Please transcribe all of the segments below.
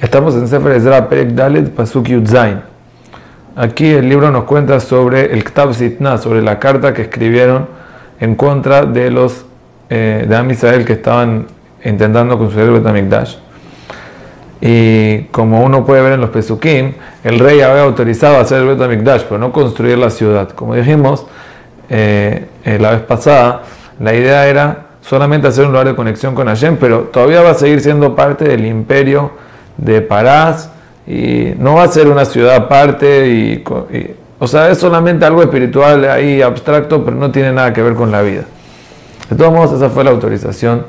Estamos en Sefer Ezra Perek Dalet Pasuk Yudzain. Aquí el libro nos cuenta sobre el Ktab Sitna, sobre la carta que escribieron en contra de los eh, de Am Israel que estaban intentando construir el Betamikdash. Y como uno puede ver en los Pesukim, el rey había autorizado hacer el Betamikdash, pero no construir la ciudad. Como dijimos eh, eh, la vez pasada, la idea era solamente hacer un lugar de conexión con Hashem, pero todavía va a seguir siendo parte del imperio de Parás y no va a ser una ciudad aparte y, o sea, es solamente algo espiritual ahí abstracto, pero no tiene nada que ver con la vida. De todos modos, esa fue la autorización.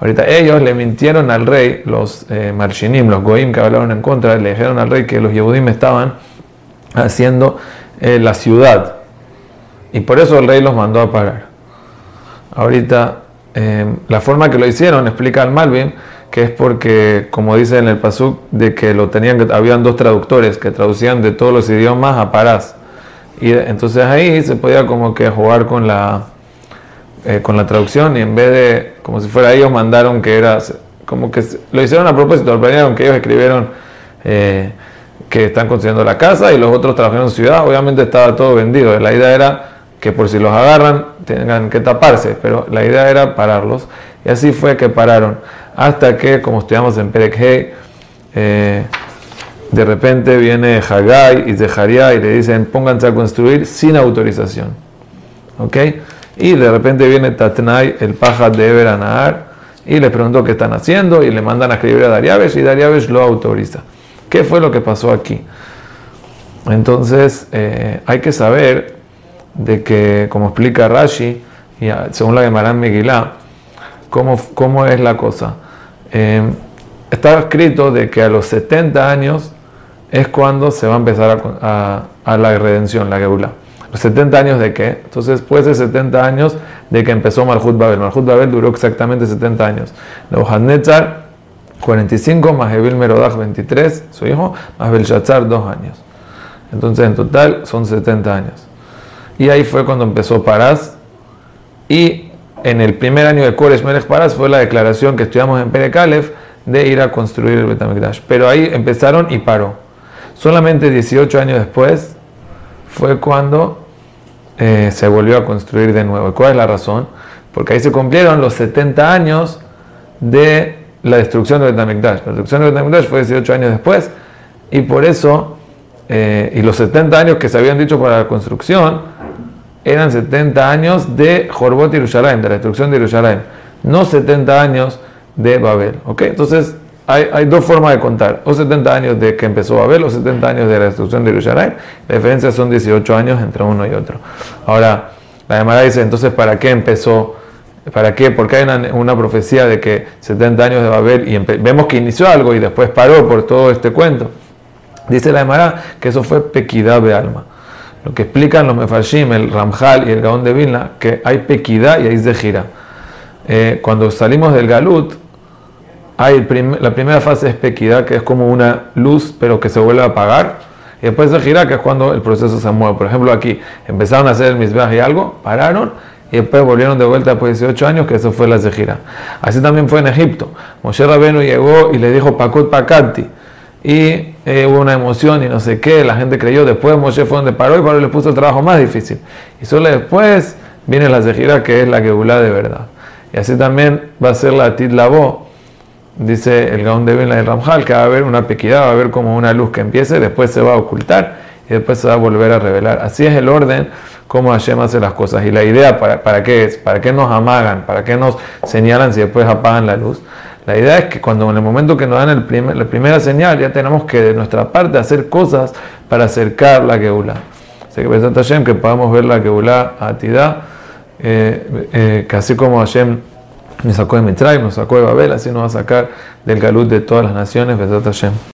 Ahorita ellos le mintieron al rey, los eh, marshinim, los goim que hablaron en contra, le dijeron al rey que los yehudim estaban haciendo eh, la ciudad. Y por eso el rey los mandó a parar. Ahorita, eh, la forma que lo hicieron, explica al Malvin, que es porque, como dice en el Pasuk, de que lo tenían, que habían dos traductores que traducían de todos los idiomas a Parás. Y entonces ahí se podía como que jugar con la, eh, con la traducción y en vez de, como si fuera ellos, mandaron que era, como que lo hicieron a propósito, lo planearon que ellos escribieron eh, que están construyendo la casa y los otros trabajaron en ciudad, obviamente estaba todo vendido. La idea era que por si los agarran tengan que taparse, pero la idea era pararlos. Y así fue que pararon hasta que, como estudiamos en Perek eh, de repente viene Hagai y Zeharia y le dicen pónganse a construir sin autorización. ¿Ok? Y de repente viene Tatnai, el paja de Eber y le preguntó qué están haciendo y le mandan a escribir a Dariabesh y Dariabesh lo autoriza. ¿Qué fue lo que pasó aquí? Entonces eh, hay que saber de que, como explica Rashi, y según la Gemara Megillah, cómo, cómo es la cosa. Eh, está escrito de que a los 70 años es cuando se va a empezar a, la redención, la Geula. ¿Los 70 años de qué? Entonces, después de 70 años de que empezó Malhut Babel. Malhut Babel duró exactamente 70 años. Nebuchadnezzar, 45, más Evil Merodach, 23, su hijo, más Belshazzar, 2 años. Entonces, en total son 70 años. Y ahí fue cuando empezó Parás. Y en el primer año de Koresh Melech Paras fue la declaración que estudiamos en Perekalef de ir a construir el Betamikdash. Pero ahí empezaron y paró. Solamente 18 años después fue cuando eh, se volvió a construir de nuevo. ¿Y cuál es la razón? Porque ahí se cumplieron los 70 años de la destrucción del Betamikdash. La destrucción del Betamikdash fue 18 años después y por eso, eh, y los 70 años que se habían dicho para la construcción, eran 70 años de Jorbot y Yerushalayim, de la destrucción de Yerushalayim, no 70 años de Babel. ¿ok? Entonces, hay, dos formas de contar, o 70 años de que empezó Babel, o 70 años de la destrucción de Yerushalayim. La diferencia son 18 años entre uno y otro. Ahora, la demanda dice, entonces, ¿para qué empezó? ¿Para qué? Porque hay una, profecía de que 70 años de Babel y vemos que inició algo y después paró por todo este cuento. Dice la Emara que eso fue pequidad de alma. Lo que explican los Mefarshim, el Ramjal y el Gaón de Vilna, que hay pequidad y hay zejira. Eh, cuando salimos del Galut, hay la primera fase es pequidad, que es como una luz, pero que se vuelve a apagar. Y después zejira, que es cuando el proceso se mueve. Por ejemplo, aquí empezaron a hacer el misbeh y algo, pararon, y después volvieron de vuelta después de 18 años, que eso fue la zejira. Así también fue en Egipto. Moshe Rabenu llegó y le dijo Pakut Pakati y eh, hubo una emoción y no sé qué, la gente creyó, después Moshe fue donde paró y paró le puso el trabajo más difícil. Y solo después viene la Zejira que es la Geulá de verdad. Y así también va a ser la Titlabó, dice el Gaón de la del Ramjal, que va a haber una pequidad, va a haber como una luz que empiece, después se va a ocultar y después se va a volver a revelar. Así es el orden como Hashem hace las cosas. Y la idea, ¿para, para qué es? ¿Para qué nos amagan? ¿Para qué nos señalan si después apagan la luz? La idea es que cuando en el momento que nos dan la primera señal, ya tenemos que de nuestra parte hacer cosas para acercar la Geulá. Así que pensando Hashem que podamos ver la Geulá a Tidá, eh, eh, que así como Hashem me sacó de Mitzrayim, nos sacó de Babel, así nos va a sacar del galut de todas las naciones, Besat Hashem.